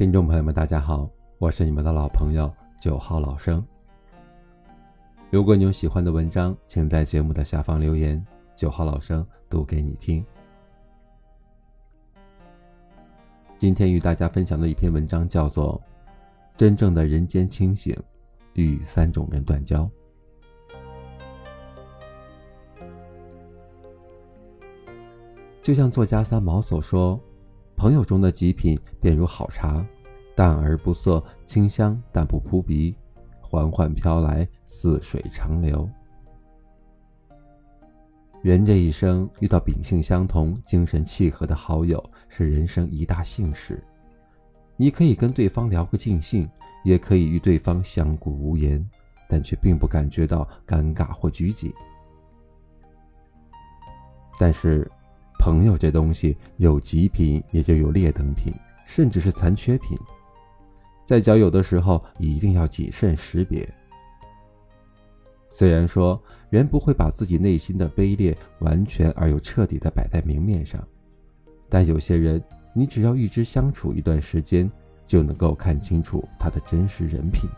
听众朋友们，大家好，我是你们的老朋友九号老生。如果你有喜欢的文章，请在节目的下方留言，九号老生读给你听。今天与大家分享的一篇文章叫做《真正的人间清醒与三种人断交》。就像作家三毛所说。朋友中的极品，便如好茶，淡而不涩，清香但不扑鼻，缓缓飘来，似水长流。人这一生遇到秉性相同、精神契合的好友，是人生一大幸事。你可以跟对方聊个尽兴，也可以与对方相顾无言，但却并不感觉到尴尬或拘谨。但是。朋友这东西有极品，也就有劣等品，甚至是残缺品。在交友的时候，一定要谨慎识别。虽然说人不会把自己内心的卑劣完全而又彻底的摆在明面上，但有些人，你只要与之相处一段时间，就能够看清楚他的真实人品。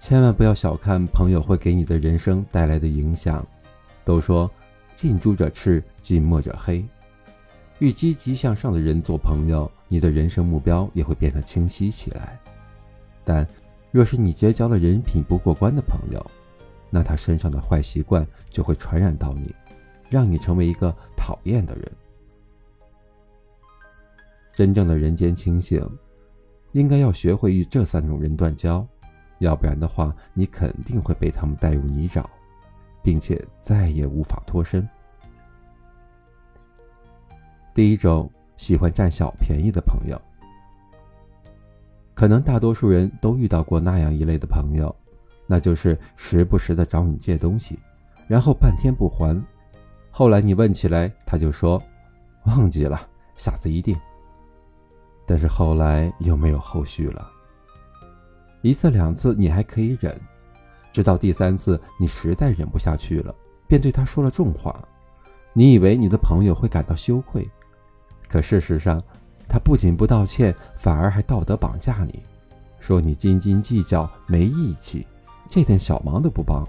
千万不要小看朋友会给你的人生带来的影响。都说，近朱者赤，近墨者黑。与积极向上的人做朋友，你的人生目标也会变得清晰起来。但，若是你结交了人品不过关的朋友，那他身上的坏习惯就会传染到你，让你成为一个讨厌的人。真正的人间清醒，应该要学会与这三种人断交，要不然的话，你肯定会被他们带入泥沼。并且再也无法脱身。第一种喜欢占小便宜的朋友，可能大多数人都遇到过那样一类的朋友，那就是时不时的找你借东西，然后半天不还，后来你问起来，他就说忘记了，下次一定。但是后来又没有后续了，一次两次你还可以忍。直到第三次，你实在忍不下去了，便对他说了重话。你以为你的朋友会感到羞愧，可事实上，他不仅不道歉，反而还道德绑架你，说你斤斤计较、没义气，这点小忙都不帮。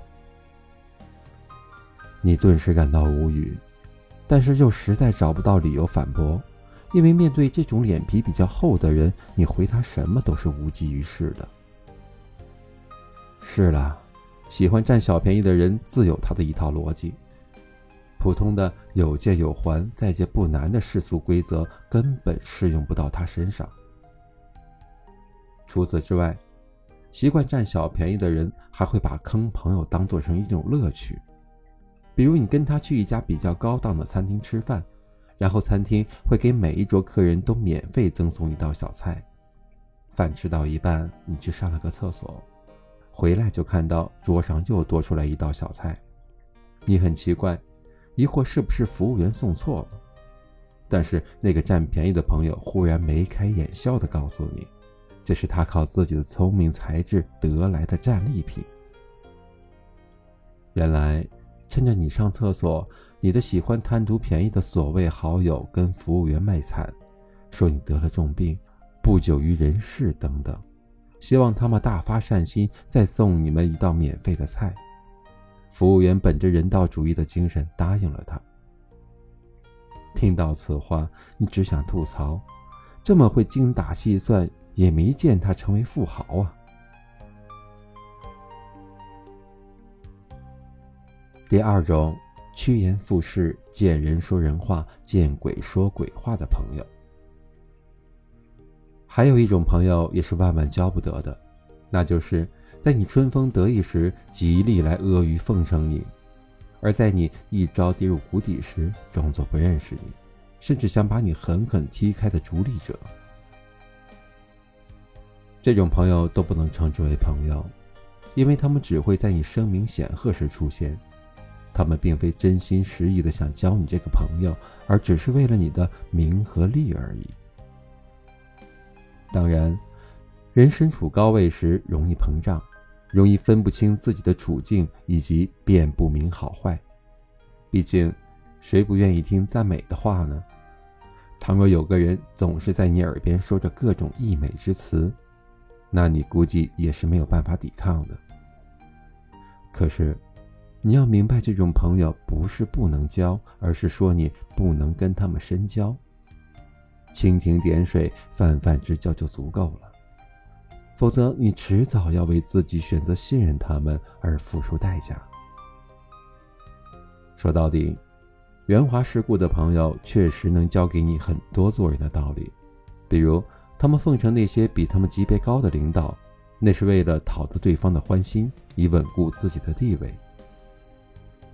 你顿时感到无语，但是又实在找不到理由反驳，因为面对这种脸皮比较厚的人，你回他什么都是无济于事的。是了。喜欢占小便宜的人自有他的一套逻辑，普通的有借有还、再借不难的世俗规则根本适用不到他身上。除此之外，习惯占小便宜的人还会把坑朋友当做成一种乐趣，比如你跟他去一家比较高档的餐厅吃饭，然后餐厅会给每一桌客人都免费赠送一道小菜，饭吃到一半，你去上了个厕所。回来就看到桌上又多出来一道小菜，你很奇怪，疑惑是不是服务员送错了？但是那个占便宜的朋友忽然眉开眼笑地告诉你，这是他靠自己的聪明才智得来的战利品。原来，趁着你上厕所，你的喜欢贪图便宜的所谓好友跟服务员卖惨，说你得了重病，不久于人世等等。希望他们大发善心，再送你们一道免费的菜。服务员本着人道主义的精神答应了他。听到此话，你只想吐槽：这么会精打细算，也没见他成为富豪啊！第二种，趋炎附势、见人说人话、见鬼说鬼话的朋友。还有一种朋友也是万万交不得的，那就是在你春风得意时极力来阿谀奉承你，而在你一朝跌入谷底时装作不认识你，甚至想把你狠狠踢开的逐利者。这种朋友都不能称之为朋友，因为他们只会在你声名显赫时出现，他们并非真心实意的想交你这个朋友，而只是为了你的名和利而已。当然，人身处高位时容易膨胀，容易分不清自己的处境以及辨不明好坏。毕竟，谁不愿意听赞美的话呢？倘若有个人总是在你耳边说着各种溢美之词，那你估计也是没有办法抵抗的。可是，你要明白，这种朋友不是不能交，而是说你不能跟他们深交。蜻蜓点水，泛泛之交就足够了。否则，你迟早要为自己选择信任他们而付出代价。说到底，圆滑世故的朋友确实能教给你很多做人的道理，比如他们奉承那些比他们级别高的领导，那是为了讨得对方的欢心，以稳固自己的地位。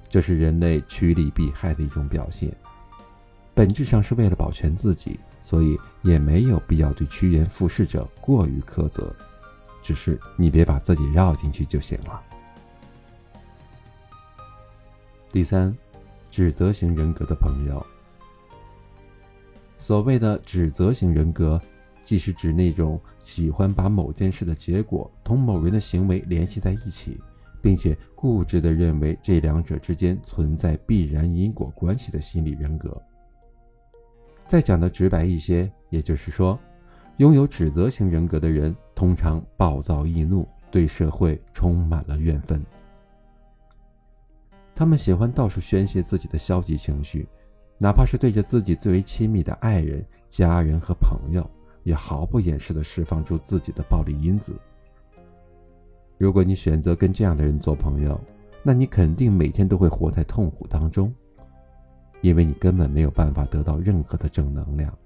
这是人类趋利避害的一种表现，本质上是为了保全自己，所以也没有必要对趋炎附势者过于苛责。只是你别把自己绕进去就行了。第三，指责型人格的朋友。所谓的指责型人格，既是指那种喜欢把某件事的结果同某人的行为联系在一起，并且固执的认为这两者之间存在必然因果关系的心理人格。再讲的直白一些，也就是说。拥有指责型人格的人，通常暴躁易怒，对社会充满了怨愤。他们喜欢到处宣泄自己的消极情绪，哪怕是对着自己最为亲密的爱人、家人和朋友，也毫不掩饰地释放出自己的暴力因子。如果你选择跟这样的人做朋友，那你肯定每天都会活在痛苦当中，因为你根本没有办法得到任何的正能量。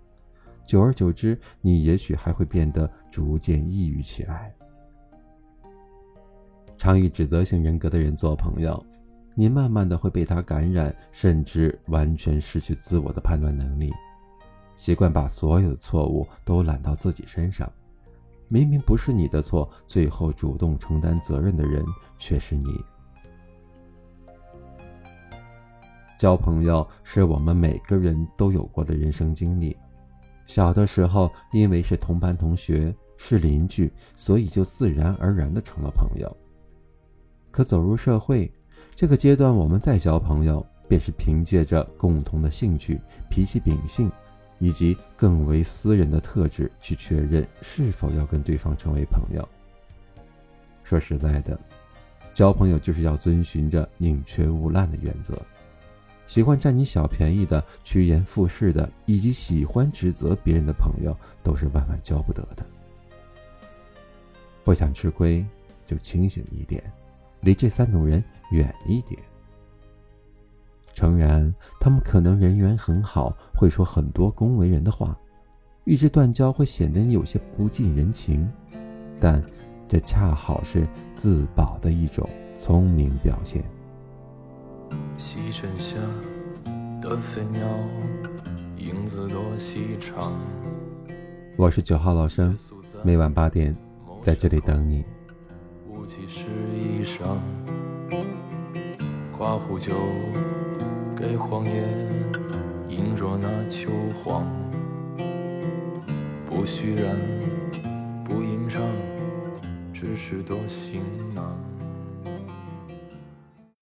久而久之，你也许还会变得逐渐抑郁起来。常与指责型人格的人做朋友，你慢慢的会被他感染，甚至完全失去自我的判断能力，习惯把所有的错误都揽到自己身上。明明不是你的错，最后主动承担责任的人却是你。交朋友是我们每个人都有过的人生经历。小的时候，因为是同班同学、是邻居，所以就自然而然的成了朋友。可走入社会这个阶段，我们再交朋友，便是凭借着共同的兴趣、脾气秉性，以及更为私人的特质去确认是否要跟对方成为朋友。说实在的，交朋友就是要遵循着宁缺毋滥的原则。喜欢占你小便宜的、趋炎附势的，以及喜欢指责别人的朋友，都是万万交不得的。不想吃亏，就清醒一点，离这三种人远一点。诚然，他们可能人缘很好，会说很多恭维人的话，与之断交会显得你有些不近人情，但这恰好是自保的一种聪明表现。西沉下的飞鸟，影子多细长。我是九号老生，每晚八点在这里等你。雾气湿衣裳，夸壶酒给荒野，饮着那秋黄。不虚然，不吟唱，只是多行囊。